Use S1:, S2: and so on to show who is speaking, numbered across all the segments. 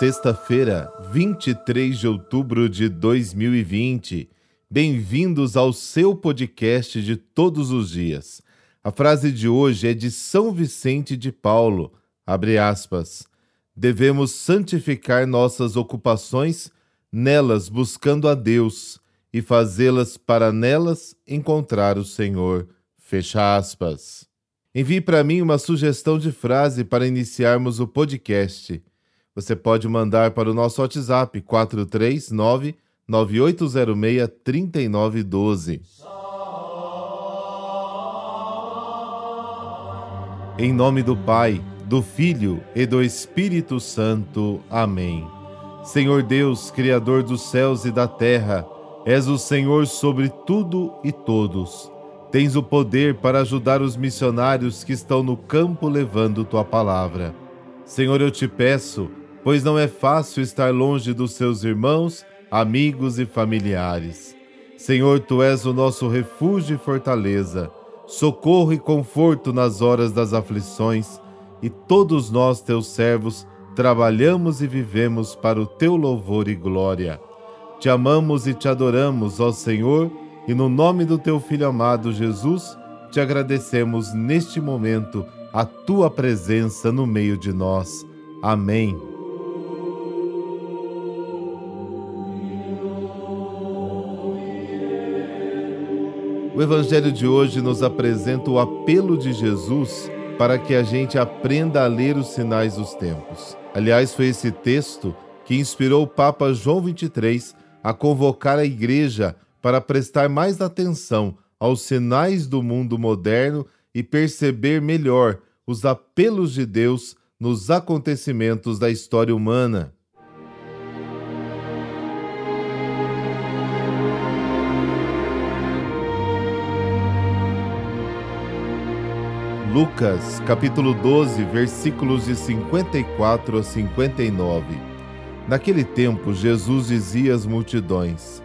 S1: Sexta-feira, 23 de outubro de 2020. Bem-vindos ao seu podcast de todos os dias. A frase de hoje é de São Vicente de Paulo. Abre aspas. Devemos santificar nossas ocupações, nelas buscando a Deus e fazê-las para nelas encontrar o Senhor. Fecha aspas. Envie para mim uma sugestão de frase para iniciarmos o podcast. Você pode mandar para o nosso WhatsApp 439 9806 3912. Em nome do Pai, do Filho e do Espírito Santo. Amém. Senhor Deus, Criador dos céus e da terra, és o Senhor sobre tudo e todos. Tens o poder para ajudar os missionários que estão no campo levando tua palavra. Senhor, eu te peço, pois não é fácil estar longe dos seus irmãos, amigos e familiares. Senhor, tu és o nosso refúgio e fortaleza, socorro e conforto nas horas das aflições, e todos nós, teus servos, trabalhamos e vivemos para o teu louvor e glória. Te amamos e te adoramos, ó Senhor e no nome do teu Filho amado Jesus, te agradecemos neste momento a tua presença no meio de nós. Amém. O Evangelho de hoje nos apresenta o apelo de Jesus para que a gente aprenda a ler os sinais dos tempos. Aliás, foi esse texto que inspirou o Papa João XXIII a convocar a Igreja para prestar mais atenção aos sinais do mundo moderno e perceber melhor os apelos de Deus nos acontecimentos da história humana. Lucas, capítulo 12, versículos de 54 a 59. Naquele tempo, Jesus dizia às multidões: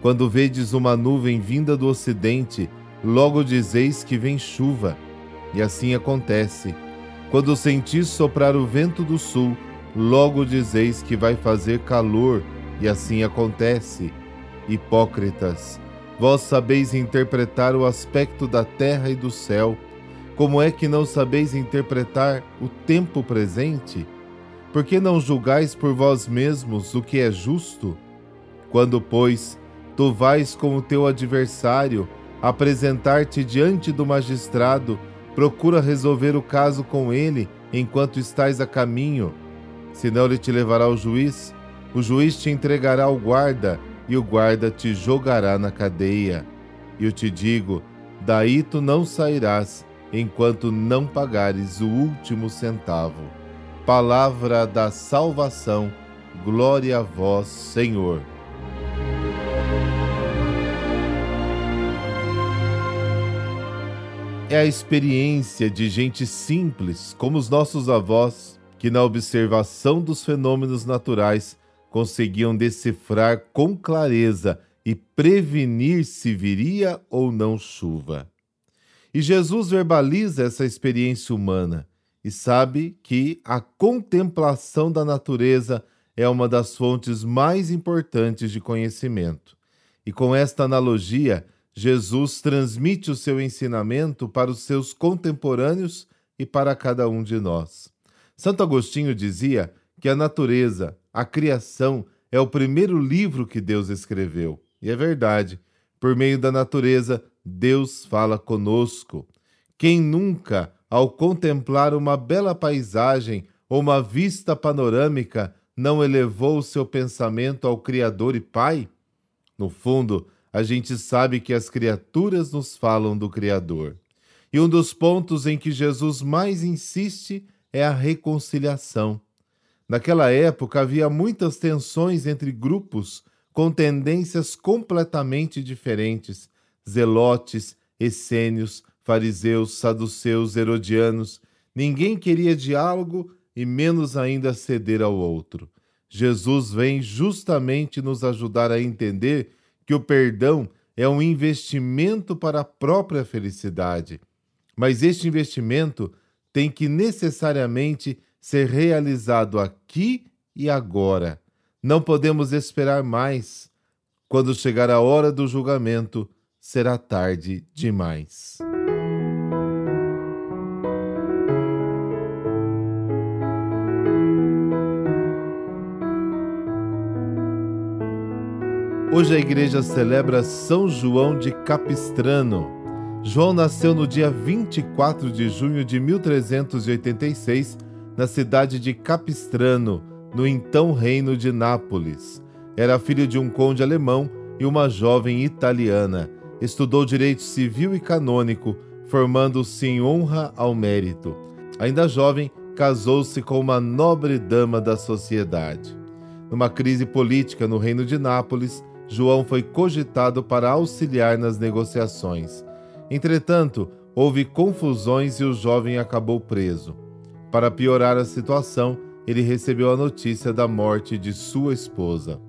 S1: quando vedes uma nuvem vinda do ocidente, logo dizeis que vem chuva. E assim acontece. Quando sentis soprar o vento do sul, logo dizeis que vai fazer calor, e assim acontece. Hipócritas, vós sabeis interpretar o aspecto da terra e do céu. Como é que não sabeis interpretar o tempo presente? Por que não julgais por vós mesmos o que é justo? Quando, pois, Tu vais com o teu adversário apresentar-te diante do magistrado, procura resolver o caso com ele enquanto estás a caminho. Senão ele te levará ao juiz, o juiz te entregará ao guarda, e o guarda te jogará na cadeia. Eu te digo: daí tu não sairás, enquanto não pagares o último centavo. Palavra da salvação, glória a vós, Senhor. é a experiência de gente simples, como os nossos avós, que na observação dos fenômenos naturais conseguiam decifrar com clareza e prevenir se viria ou não chuva. E Jesus verbaliza essa experiência humana e sabe que a contemplação da natureza é uma das fontes mais importantes de conhecimento. E com esta analogia, Jesus transmite o seu ensinamento para os seus contemporâneos e para cada um de nós. Santo Agostinho dizia que a natureza, a criação, é o primeiro livro que Deus escreveu. E é verdade. Por meio da natureza, Deus fala conosco. Quem nunca, ao contemplar uma bela paisagem ou uma vista panorâmica, não elevou o seu pensamento ao Criador e Pai? No fundo, a gente sabe que as criaturas nos falam do Criador. E um dos pontos em que Jesus mais insiste é a reconciliação. Naquela época havia muitas tensões entre grupos com tendências completamente diferentes: zelotes, essênios, fariseus, saduceus, herodianos. Ninguém queria diálogo e menos ainda ceder ao outro. Jesus vem justamente nos ajudar a entender que o perdão é um investimento para a própria felicidade. Mas este investimento tem que necessariamente ser realizado aqui e agora. Não podemos esperar mais. Quando chegar a hora do julgamento, será tarde demais. Hoje a igreja celebra São João de Capistrano. João nasceu no dia 24 de junho de 1386, na cidade de Capistrano, no então Reino de Nápoles. Era filho de um conde alemão e uma jovem italiana. Estudou direito civil e canônico, formando-se em honra ao mérito. Ainda jovem, casou-se com uma nobre dama da sociedade. Numa crise política no Reino de Nápoles, João foi cogitado para auxiliar nas negociações. Entretanto, houve confusões e o jovem acabou preso. Para piorar a situação, ele recebeu a notícia da morte de sua esposa.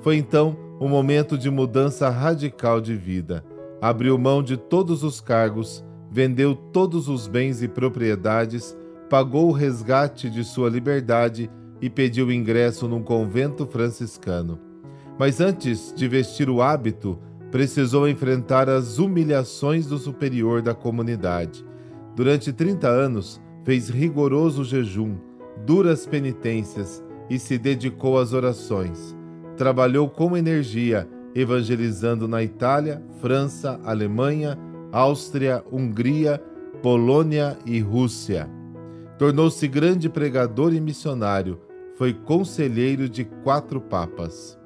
S1: Foi então um momento de mudança radical de vida. Abriu mão de todos os cargos, vendeu todos os bens e propriedades, pagou o resgate de sua liberdade e pediu ingresso num convento franciscano. Mas antes de vestir o hábito, precisou enfrentar as humilhações do superior da comunidade. Durante 30 anos, fez rigoroso jejum, duras penitências e se dedicou às orações. Trabalhou com energia, evangelizando na Itália, França, Alemanha, Áustria, Hungria, Polônia e Rússia. Tornou-se grande pregador e missionário. Foi conselheiro de quatro papas.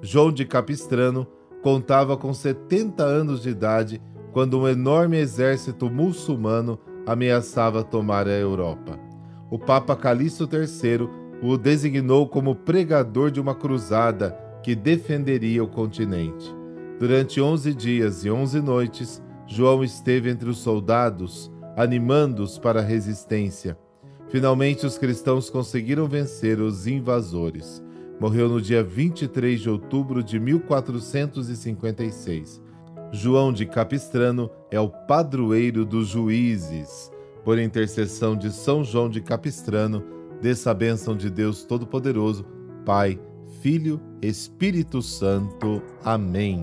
S1: João de Capistrano contava com 70 anos de idade quando um enorme exército muçulmano ameaçava tomar a Europa. O Papa Calixto III o designou como pregador de uma cruzada que defenderia o continente. Durante 11 dias e 11 noites, João esteve entre os soldados, animando-os para a resistência. Finalmente, os cristãos conseguiram vencer os invasores. Morreu no dia 23 de outubro de 1456. João de Capistrano é o padroeiro dos juízes. Por intercessão de São João de Capistrano, dessa bênção de Deus Todo-Poderoso, Pai, Filho, Espírito Santo. Amém.